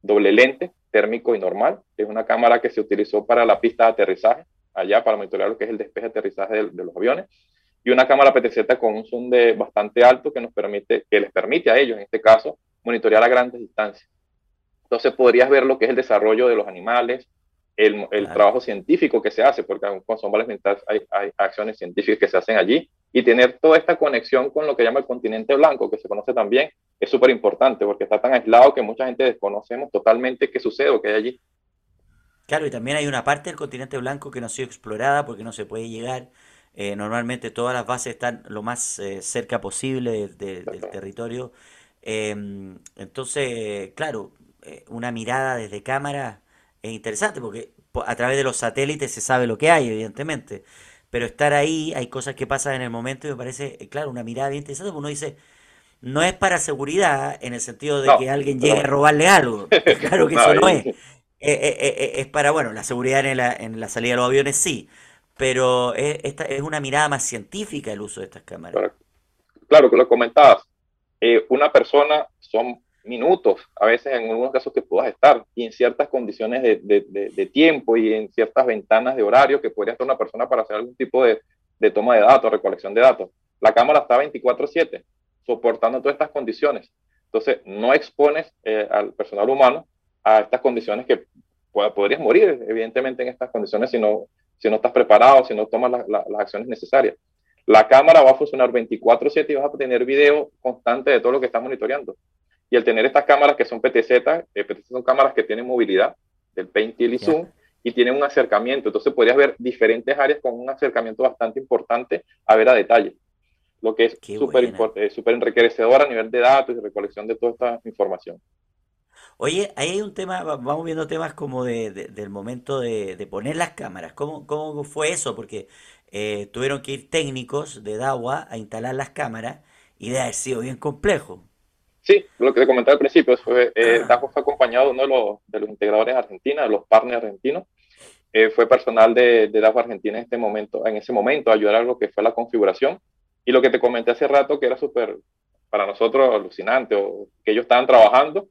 doble lente, térmico y normal, es una cámara que se utilizó para la pista de aterrizaje, allá para monitorear lo que es el despeje de aterrizaje de, los aviones, y una cámara PTZ con un zoom de bastante alto que nos permite, que les permite a ellos, en este caso, monitorear a grandes distancias. Entonces podrías ver lo que es el desarrollo de los animales, el, trabajo científico que se hace, porque con Sombras hay, hay acciones científicas que se hacen allí, y tener toda esta conexión con lo que llama el continente blanco, que se conoce también, es súper importante, porque está tan aislado que mucha gente desconocemos totalmente qué sucede o qué hay allí. Claro, y también hay una parte del continente blanco que no ha sido explorada porque no se puede llegar. Eh, normalmente todas las bases están lo más eh, cerca posible del territorio. Em, entonces, claro, eh, una mirada desde cámara es interesante porque a través de los satélites se sabe lo que hay, evidentemente. Pero estar ahí, hay cosas que pasan en el momento y me parece, eh, claro, una mirada bien interesante. Uno dice, no es para seguridad en el sentido de que alguien llegue a robarle algo. Claro que eso no es. Eh, eh, es para, bueno, la seguridad en la, en la salida de los aviones sí, pero es, esta es una mirada más científica el uso de estas cámaras. Claro, que lo comentabas. una persona son minutos, a veces en algunos casos que puedas estar, y en ciertas condiciones de, tiempo y en ciertas ventanas de horario que podría estar una persona para hacer algún tipo de, toma de datos, recolección de datos. La cámara está 24/7, soportando todas estas condiciones. Entonces, no expones eh, al personal humano a estas condiciones que podrías morir, evidentemente, en estas condiciones si no, si no estás preparado, si no tomas las acciones necesarias. La cámara va a funcionar 24/7 y vas a tener video constante de todo lo que estás monitoreando. Y el tener estas cámaras que son PTZ, eh, PTZ son cámaras que tienen movilidad, del Paint y Zoom, y tiene un acercamiento. Entonces podrías ver diferentes áreas con un acercamiento bastante importante a ver a detalle, lo que es súper eh, super enriquecedor a nivel de datos y recolección de toda esta información. Oye, ahí hay un tema, vamos viendo temas como de, del momento de, de, poner las cámaras. ¿Cómo, cómo fue eso? Porque eh, tuvieron que ir técnicos de DAWA a instalar las cámaras y de haber sido bien complejo. Sí, lo que te comentaba al principio, fue, eh, ah. fue acompañado de uno de los, de los integradores argentinos, de los partners argentinos. Eh, fue personal de, de DAFO Argentina en, este momento, en ese momento a ayudar a lo que fue la configuración. Y lo que te comenté hace rato, que era súper, para nosotros, alucinante, o que ellos estaban trabajando,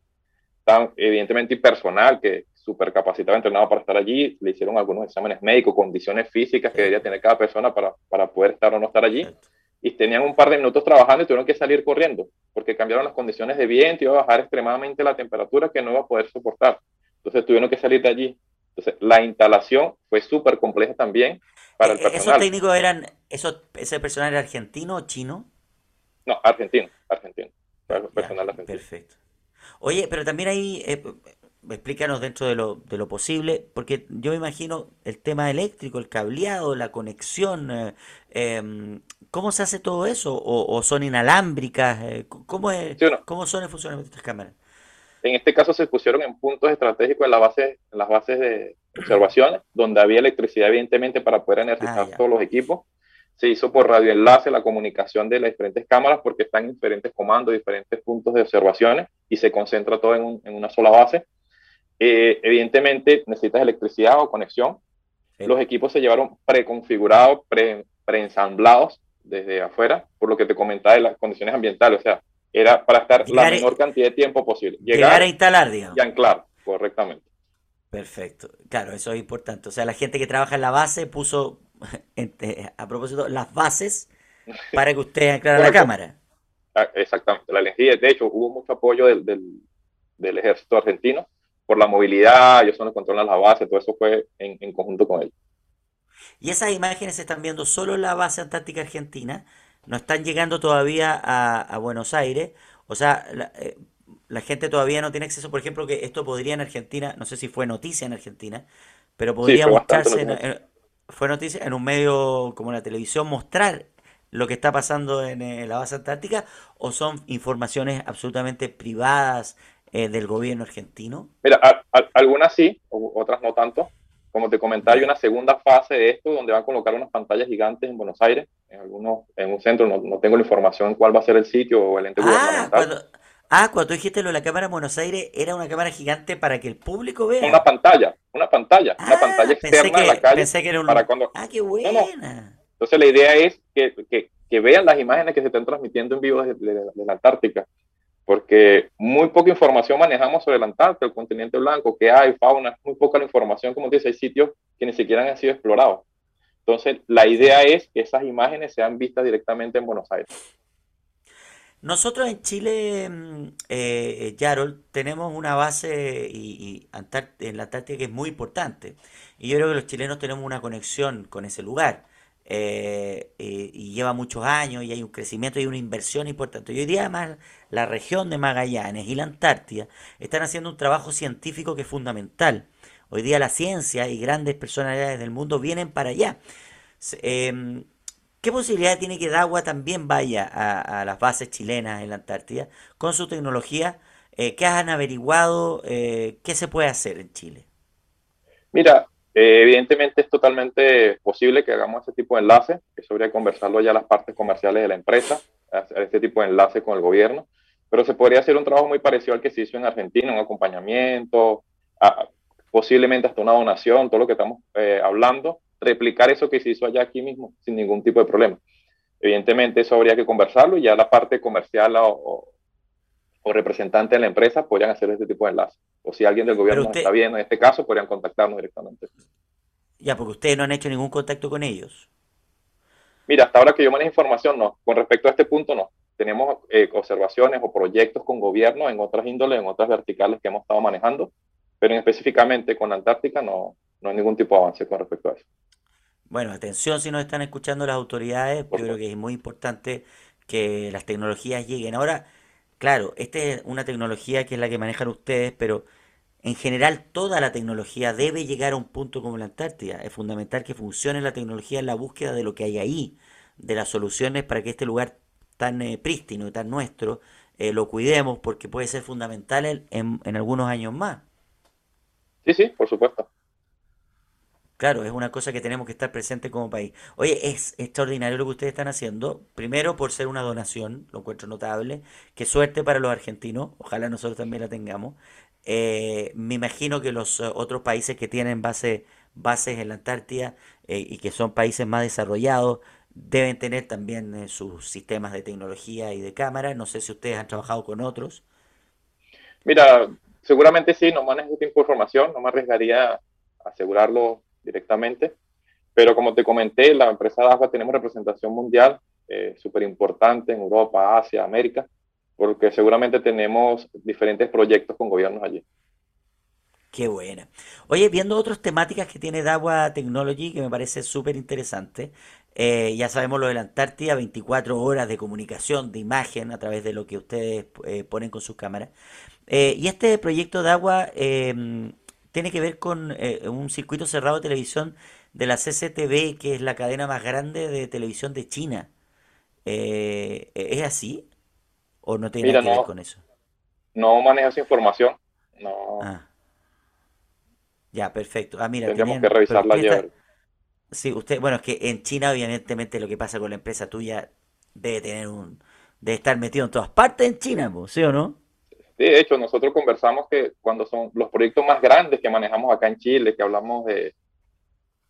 estaban evidentemente personal que súper capacitado, entrenado para estar allí, le hicieron algunos exámenes médicos, condiciones físicas que debería tener cada persona para, para poder estar o no estar allí y tenían un par de minutos trabajando y tuvieron que salir corriendo porque cambiaron las condiciones de viento y iba a bajar extremadamente la temperatura que no iba a poder soportar. Entonces tuvieron que salir de allí. Entonces la instalación fue súper compleja también para el eh, personal. ¿Esos técnicos eran, esos, ese personal era argentino o chino? No, argentino, argentino. personal argentino. Perfecto. Oye, pero también ahí, eh, explícanos dentro de lo, de lo posible, porque yo me imagino el tema eléctrico, el cableado, la conexión, eh, em, ¿Cómo se hace todo eso? ¿O, son inalámbricas? Eh, ¿Cómo, es, ¿Cómo son el funcionamiento de estas cámaras? En este caso se pusieron en puntos estratégicos en, la base, en las bases de observaciones, donde había electricidad evidentemente para poder energizar ah, todos los equipos. Se hizo por radioenlace la comunicación de las diferentes cámaras porque están en diferentes comandos, diferentes puntos de observaciones y se concentra todo en, en una sola base. Eh, evidentemente necesitas electricidad o conexión. Los equipos se llevaron preconfigurados, pre, preensamblados desde afuera, por lo que te comentaba de las condiciones ambientales, o sea, era para estar la menor cantidad de tiempo posible. Llegar, a instalar, digamos. Y anclar, correctamente. Perfecto, claro, eso es importante. O sea, la gente que trabaja en la base puso, a propósito, las bases para que usted anclara la cámara. Ah, exactamente, la energía, de hecho, hubo mucho apoyo del, del, ejército argentino por la movilidad, ellos son los que controlan la base, todo eso fue en, en conjunto con ellos. Y esas imágenes se están viendo solo en la base antártica argentina, no están llegando todavía a, Buenos Aires. O sea, eh, la, gente todavía no tiene acceso, por ejemplo, que esto podría en Argentina, no sé si fue noticia en Argentina, pero podría buscarse, fue noticia en un medio como la televisión, mostrar lo que está pasando en, la base antártica o son informaciones absolutamente privadas eh, del gobierno argentino? Mira, algunas sí, otras no tanto. Como te comentaba, hay una segunda fase de esto donde van a colocar unas pantallas gigantes en Buenos Aires, en algunos, en un centro, no, no tengo la información en cuál va a ser el sitio o el ente ah, Cuando, ah, cuando dijiste lo de la cámara en Buenos Aires, era una cámara gigante para que el público vea. Una pantalla, una pantalla, una ah, pantalla externa en la calle. Pensé que era un... para cuando... Ah, qué buena. Entonces la idea es que, que, que, vean las imágenes que se están transmitiendo en vivo desde, de la Antártica porque muy poca información manejamos sobre el Antártida, el continente blanco, que hay fauna, muy poca la información, como dice, hay sitios que ni siquiera han sido explorados. Entonces, la idea es que esas imágenes sean vistas directamente en Buenos Aires. Nosotros en Chile, mm, eh, Yarol, tenemos una base y, en la Antártida que es muy importante. Y yo creo que los chilenos tenemos una conexión con ese lugar. Eh, y lleva muchos años y hay un crecimiento y una inversión importante. Y hoy día además la región de Magallanes y la Antártida están haciendo un trabajo científico que es fundamental. Hoy día la ciencia y grandes personalidades del mundo vienen para allá. Em, ¿Qué posibilidad tiene que Dagua también vaya a, las bases chilenas en la Antártida con su tecnología? Eh, ¿Qué han averiguado? Eh, ¿Qué se puede hacer en Chile? Mira, eh, evidentemente es totalmente posible que hagamos ese tipo de enlace, eso habría que conversarlo ya las partes comerciales de la empresa, hacer este tipo de enlace con el gobierno, pero se podría hacer un trabajo muy parecido al que se hizo en Argentina, un acompañamiento, posiblemente hasta una donación, todo lo que estamos eh, hablando, replicar eso que se hizo allá aquí mismo sin ningún tipo de problema. Evidentemente eso habría que conversarlo y ya la parte comercial o, o representante de la empresa podrían hacer este tipo de enlace. O si alguien del gobierno está viendo en este caso, podrían contactarnos directamente. Ya, porque ustedes no han hecho ningún contacto con ellos. Mira, hasta ahora que yo manejo información, no. Con respecto a este punto, no. Tenemos eh, observaciones o proyectos con gobierno en otras índoles, en otras verticales que hemos estado manejando, pero específicamente con Antártica no, no hay ningún tipo de avance con respecto a eso. Bueno, atención si nos están escuchando las autoridades, yo creo que es muy importante que las tecnologías lleguen. Ahora, Claro, esta es una tecnología que es la que manejan ustedes, pero en general toda la tecnología debe llegar a un punto como la Antártida. Es fundamental que funcione la tecnología en la búsqueda de lo que hay ahí, de las soluciones para que este lugar tan eh, prístino y tan nuestro eh, lo cuidemos porque puede ser fundamental en, en algunos años más. Sí, sí, por supuesto. Claro, es una cosa que tenemos que estar presente como país. Oye, es extraordinario lo que ustedes están haciendo. Primero por ser una donación, lo encuentro notable. Qué suerte para los argentinos. Ojalá nosotros también la tengamos. Eh, me imagino que los eh, otros países que tienen base, bases en la Antártida eh, y que son países más desarrollados deben tener también sus sistemas de tecnología y de cámara. No sé si ustedes han trabajado con otros. Mira, seguramente sí, no manejo esta información, no me arriesgaría asegurarlo directamente. Pero como te comenté, la empresa DAFA tenemos representación mundial eh, súper importante en Europa, Asia, América, porque seguramente tenemos diferentes proyectos con gobiernos allí. Qué buena. Oye, viendo otras temáticas que tiene DAWA Technology, que me parece súper interesante, eh, ya sabemos lo de la Antártida, 24 horas de comunicación, de imagen a través de lo que ustedes eh, ponen con sus cámaras. y este proyecto DAWA tiene que ver con eh, un circuito cerrado de televisión de la CCTV, que es la cadena más grande de televisión de China. Eh, ¿Es así? ¿O no tiene nada que ver con eso? No manejo esa información. No. Ah. Ya, perfecto. Ah, mira, Tendríamos que revisarla ayer. Sí, usted, bueno, es que en China, evidentemente, lo que pasa con la empresa tuya debe tener un. debe estar metido en todas partes en China, ¿sí o no? De hecho, nosotros conversamos que cuando son los proyectos más grandes que manejamos acá en Chile, que hablamos de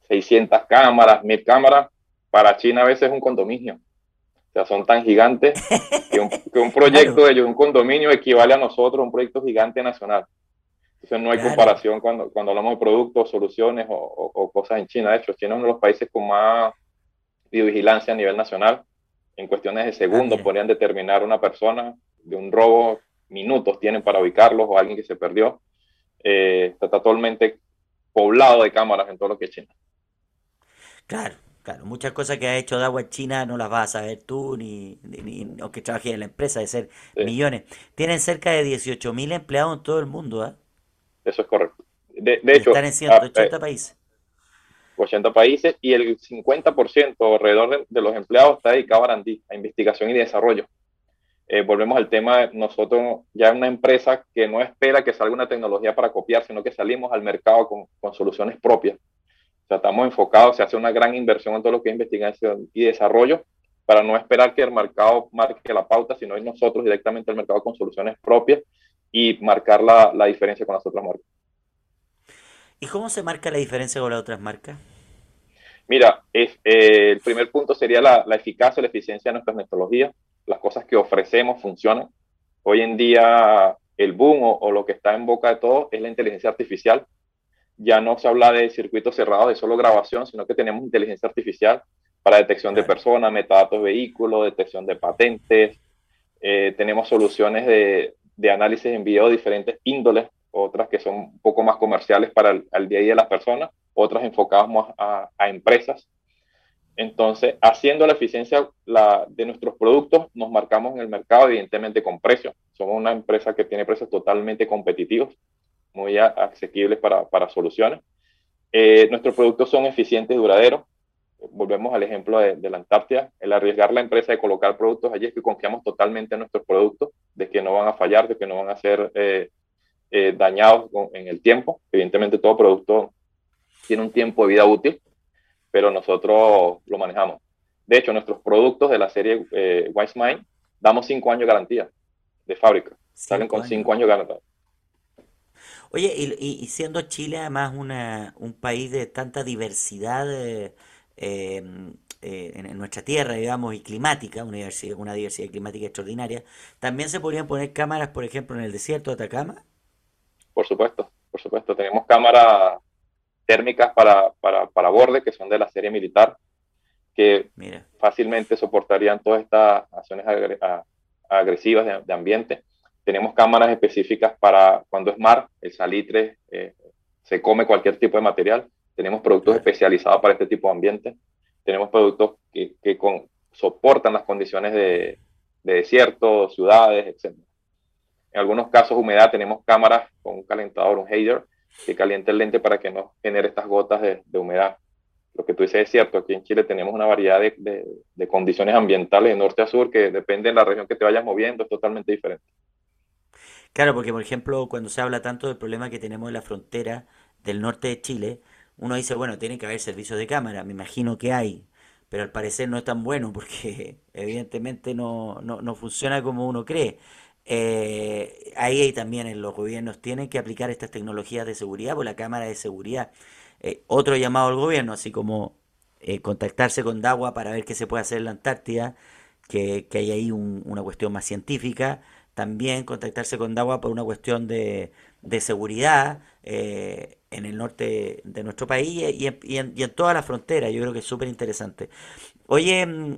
600 cámaras, 1000 cámaras, para China a veces es un condominio. O sea, son tan gigantes que un, proyecto de ellos, un condominio, equivale a nosotros un proyecto gigante nacional. Entonces no hay comparación cuando, cuando hablamos de productos, soluciones o, cosas en China. De hecho, China es uno de los países con más videovigilancia a nivel nacional. En cuestiones de segundos ah, podrían determinar una persona de un robo minutos tienen para ubicarlos o alguien que se perdió. Eh, está totalmente poblado de cámaras en todo lo que es China. Claro, claro. Muchas cosas que ha hecho Dagua China no las vas a saber tú, ni, ni, que trabajes en la empresa, de ser millones. Tienen cerca de 18.000 empleados en todo el mundo, ¿eh? Eso es correcto. De, hecho, están en 180 ah, eh, países. 80 países y el 50% alrededor de, los empleados está dedicado a a investigación y desarrollo. Eh, volvemos al tema, nosotros ya una empresa que no espera que salga una tecnología para copiar, sino que salimos al mercado con, con soluciones propias. O sea, estamos enfocados, se hace una gran inversión en todo lo que es investigación y desarrollo para no esperar que el mercado marque la pauta, sino ir nosotros directamente al mercado con soluciones propias y marcar la, la diferencia con las otras marcas. ¿Y cómo se marca la diferencia con las otras marcas? Mira, es, eh, el primer punto sería la, la eficacia, la eficiencia de nuestras metodologías las cosas que ofrecemos funcionan. Hoy en día el boom o, lo que está en boca de todo es la inteligencia artificial. Ya no se habla de circuitos cerrados de solo grabación, sino que tenemos inteligencia artificial para detección de personas, metadatos de vehículos, detección de patentes. Eh, tenemos soluciones de, de, análisis en video de diferentes índoles, otras que son un poco más comerciales para el, día a día de las personas, otras enfocadas más a, a empresas entonces, haciendo la eficiencia de nuestros productos, nos marcamos en el mercado, evidentemente con precios. Somos una empresa que tiene precios totalmente competitivos, muy asequibles para, soluciones. Eh, nuestros productos son eficientes y duraderos. Volvemos al ejemplo de, la Antártida. El arriesgar la empresa de colocar productos allí es que confiamos totalmente en nuestros productos, de que no van a fallar, de que no van a ser eh, eh, dañados en el tiempo. Evidentemente, todo producto tiene un tiempo de vida útil pero nosotros lo manejamos. De hecho, nuestros productos de la serie eh, Wise Mind damos cinco años de garantía de fábrica. Salen con cinco años de garantía. Oye, y, siendo Chile además una, un país de tanta diversidad eh, em, eh, en, nuestra tierra, digamos, y climática, una diversidad, una diversidad climática extraordinaria, ¿también se podrían poner cámaras, por ejemplo, en el desierto de Atacama? Por supuesto, por supuesto. Tenemos cámaras térmicas para, para, para borde, que son de la serie militar, que fácilmente soportarían todas estas acciones agresivas de, ambiente. Tenemos cámaras específicas para cuando es mar, el salitre, eh, se come cualquier tipo de material. Tenemos productos especializados para este tipo de ambiente. Tenemos productos que, que con, soportan las condiciones de, de desierto, ciudades, etc. En algunos casos, humedad, tenemos cámaras con un calentador, un hater, que calienta el lente para que no genere estas gotas de, humedad. Lo que tú dices es cierto, aquí en Chile tenemos una variedad de, de, condiciones ambientales de norte a sur que depende de la región que te vayas moviendo, es totalmente diferente. Claro, porque por ejemplo, cuando se habla tanto del problema que tenemos en la frontera del norte de Chile, uno dice, bueno, tiene que haber servicios de cámara, me imagino que hay, pero al parecer no es tan bueno porque evidentemente no, no, no funciona como uno cree. Eh, ahí también los gobiernos tienen que aplicar estas tecnologías de seguridad, por la cámara de seguridad. Eh, otro llamado al gobierno, así como eh, contactarse con DAWA para ver qué se puede hacer en la Antártida, que, que hay ahí una cuestión más científica. También contactarse con DAWA por una cuestión de, de seguridad en el norte de nuestro país y, en, y, en, y en toda la frontera. Yo creo que es súper interesante. Oye, mm,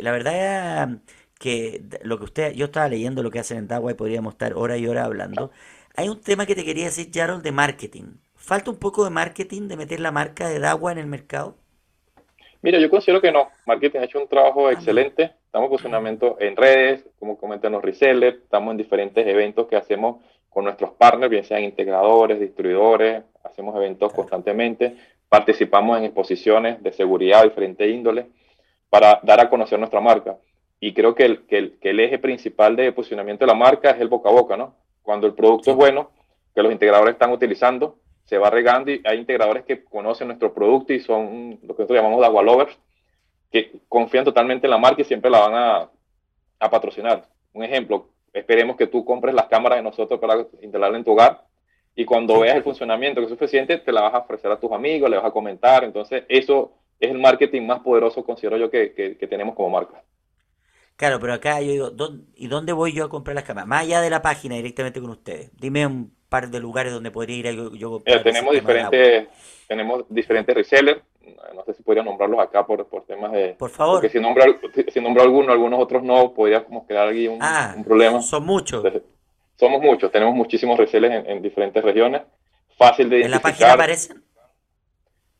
la verdad que lo que usted, yo estaba leyendo lo que hacen en Dagua y podríamos estar hora y hora hablando. Hay un tema que te quería decir, Jarol, de marketing. ¿Falta un poco de marketing, de meter la marca de Dagua en el mercado? Mira, yo considero que no. Marketing ha hecho un trabajo ah, excelente. Estamos posicionamiento en redes, como comentan los resellers, estamos en diferentes eventos que hacemos con nuestros partners, bien sean integradores, distribuidores, hacemos eventos constantemente, participamos en exposiciones de seguridad de diferentes índoles para dar a conocer nuestra marca. Y creo que el, que el, eje principal de posicionamiento de la marca es el boca a boca, ¿no? Cuando el producto es bueno, que los integradores están utilizando, se va regando y hay integradores que conocen nuestro producto y son lo que nosotros llamamos agua lovers, que confían totalmente en la marca y siempre la van a, a patrocinar. Un ejemplo, esperemos que tú compres las cámaras de nosotros para instalarla en tu hogar y cuando veas el funcionamiento que es suficiente, te la vas a ofrecer a tus amigos, le vas a comentar. Entonces, eso es el marketing más poderoso, considero yo, que, que tenemos como marca. Claro, pero acá yo digo, ¿y dónde voy yo a comprar las cámaras? Más allá de la página, directamente con ustedes. Dime un par de lugares donde podría ir yo, yo comprar. tenemos diferentes, tenemos diferentes resellers. No sé si podría nombrarlos acá por, por temas de. Por favor. Porque si nombro, si nombro algunos, algunos otros no, podría como quedar aquí un, ah, un problema. Son muchos. somos muchos, tenemos muchísimos resellers en, en, diferentes regiones. Fácil de identificar. ¿En la página aparecen?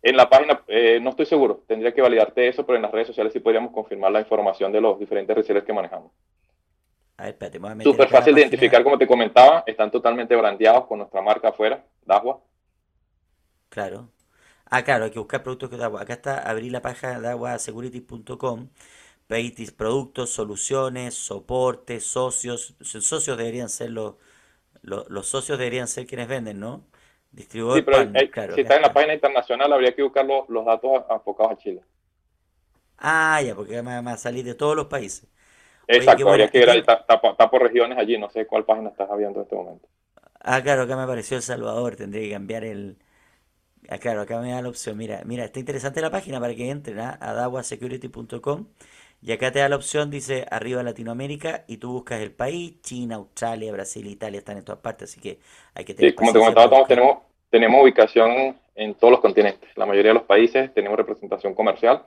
En la página, eh, no estoy seguro, tendría que validarte eso, pero en las redes sociales sí podríamos confirmar la información de los diferentes resellers que manejamos. A ver, espérate, me Súper fácil de identificar, como te comentaba, están totalmente brandeados con nuestra marca afuera, Dagua. Claro. Ah, claro, hay que buscar productos que Dagua. Acá está, abrir la página daguasecurity.com, veis productos, soluciones, soporte, socios. Socios deberían ser los, los, los socios deberían ser quienes venden, ¿no? Distribuidor sí, pero si está en la página internacional, habría que buscar los, datos enfocados a Chile. Ah, ya, porque me va a salir de todos los países. Exacto, habría que ir, está, por regiones allí, no sé cuál página estás abriendo en este momento. Ah, claro, acá me apareció El Salvador, tendría que cambiar el... Ah, claro, acá me da la opción, mira, mira, está interesante la página para que entren ¿ah? a adawasecurity.com y acá te da la opción, dice arriba Latinoamérica, y tú buscas el país, China, Australia, Brasil, Italia, están en todas partes, así que hay que tener... Sí, como te comentaba, tenemos, tenemos ubicación en todos los continentes. La mayoría de los países tenemos representación comercial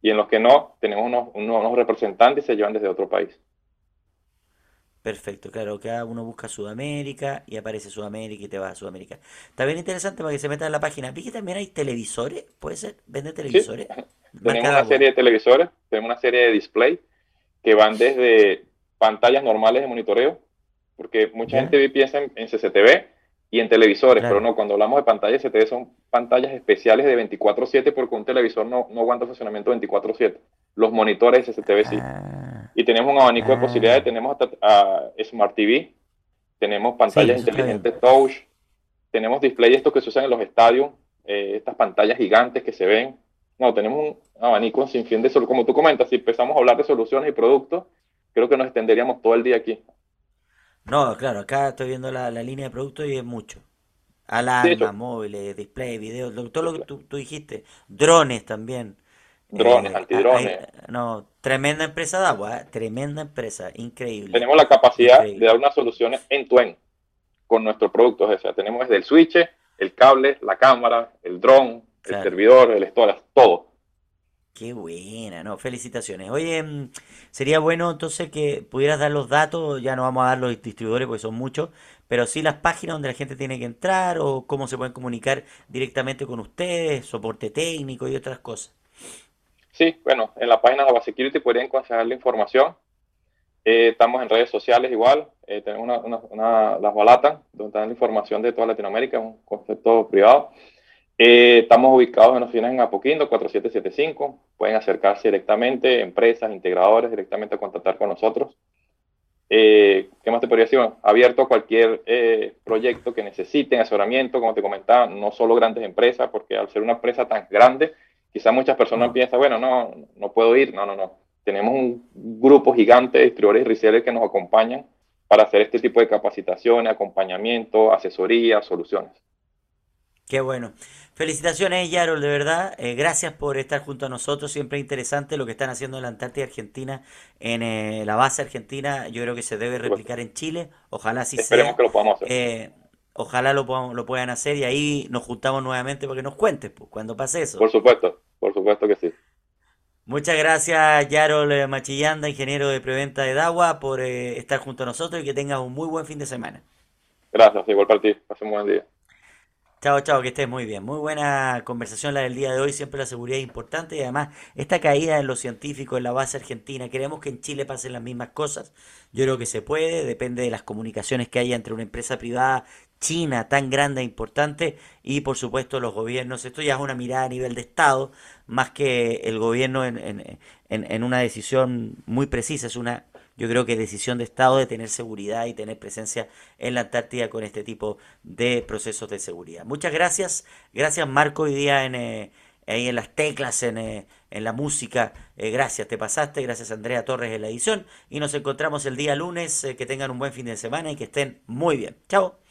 y en los que no, tenemos unos, unos representantes y se llevan desde otro país. Perfecto, claro, cada uno busca Sudamérica y aparece Sudamérica y te vas a Sudamérica. Está bien interesante para que se metan en la página. Vi que también hay televisores, ¿puede ser? ¿Vende televisores? Tenemos una serie de televisores, tenemos una serie de display que van desde pantallas normales de monitoreo, porque mucha gente piensa en, CCTV y en televisores, pero no, cuando hablamos de pantallas CCTV son pantallas especiales de 24/7 porque un televisor no, no aguanta funcionamiento 24/7. Los monitores de CCTV sí. Ah. Y tenemos un abanico de posibilidades, ah. tenemos hasta Smart TV, tenemos pantallas inteligentes touch, tenemos display estos que se usan en los estadios, eh, estas pantallas gigantes que se ven, no, tenemos un abanico sin fin de solo Como tú comentas, si empezamos a hablar de soluciones y productos, creo que nos extenderíamos todo el día aquí. No, claro, acá estoy viendo la, línea de productos y es mucho. Alarma, móviles, display, video, todo lo que tú, dijiste. Drones también. Drones, eh, antidrones. no, tremenda empresa de agua, ¿eh? tremenda empresa, increíble. Tenemos la capacidad de dar unas soluciones en tu en con nuestros productos. O sea, tenemos desde el switch, el cable, la cámara, el drone, el servidor, el storage, todo. Qué buena, ¿no? Felicitaciones. Oye, mm, sería bueno entonces que pudieras dar los datos, ya no vamos a dar los distribuidores porque son muchos, pero sí las páginas donde la gente tiene que entrar o cómo se pueden comunicar directamente con ustedes, soporte técnico y otras cosas. Sí, bueno, en la página de Security podrían conseguir la información. Eh, estamos en redes sociales igual, eh, tenemos una, una, una, las balatas, donde está la información de toda Latinoamérica, un concepto privado. Eh, estamos ubicados en oficinas en Apoquindo, 4775. Pueden acercarse directamente, empresas, integradores, directamente a contactar con nosotros. Eh, ¿Qué más te podría decir? abierto a cualquier eh, proyecto que necesiten asesoramiento, como te comentaba, no solo grandes empresas, porque al ser una empresa tan grande, quizás muchas personas piensan, bueno, no, no puedo ir. No, no, no. Tenemos un grupo gigante de distribuidores y resellers que nos acompañan para hacer este tipo de capacitaciones, acompañamiento, asesoría, soluciones. Qué bueno. Felicitaciones, Yarol, de verdad. Eh, gracias por estar junto a nosotros. Siempre interesante lo que están haciendo en la Antártida Argentina, en eh, la base argentina. Yo creo que se debe replicar en Chile. Ojalá así Esperemos que lo podamos hacer. Eh, ojalá lo, lo puedan hacer y ahí nos juntamos nuevamente para que nos cuentes pues, cuando pase eso. Por supuesto, por supuesto que sí. Muchas gracias, Yarol Machillanda, ingeniero de preventa de Dagua, por estar junto a nosotros y que tengas un muy buen fin de semana. Gracias, igual para ti. Pase un buen día. Chao, chao, que estés muy bien. Muy buena conversación la del día de hoy. Siempre la seguridad es importante y además esta caída en lo científico en la base argentina. Queremos que en Chile pasen las mismas cosas. Yo creo que se puede, depende de las comunicaciones que haya entre una empresa privada china tan grande e importante y por supuesto los gobiernos. Esto ya es una mirada a nivel de Estado, más que el gobierno en, en, en una decisión muy precisa. Es una yo creo que decisión de Estado de tener seguridad y tener presencia en la Antártida con este tipo de procesos de seguridad. Muchas gracias. Gracias Marco hoy día en, eh, ahí en las teclas, en, eh, en la música. Eh, gracias, te pasaste. Gracias Andrea Torres en la edición. Y nos encontramos el día lunes. que tengan un buen fin de semana y que estén muy bien. Chao.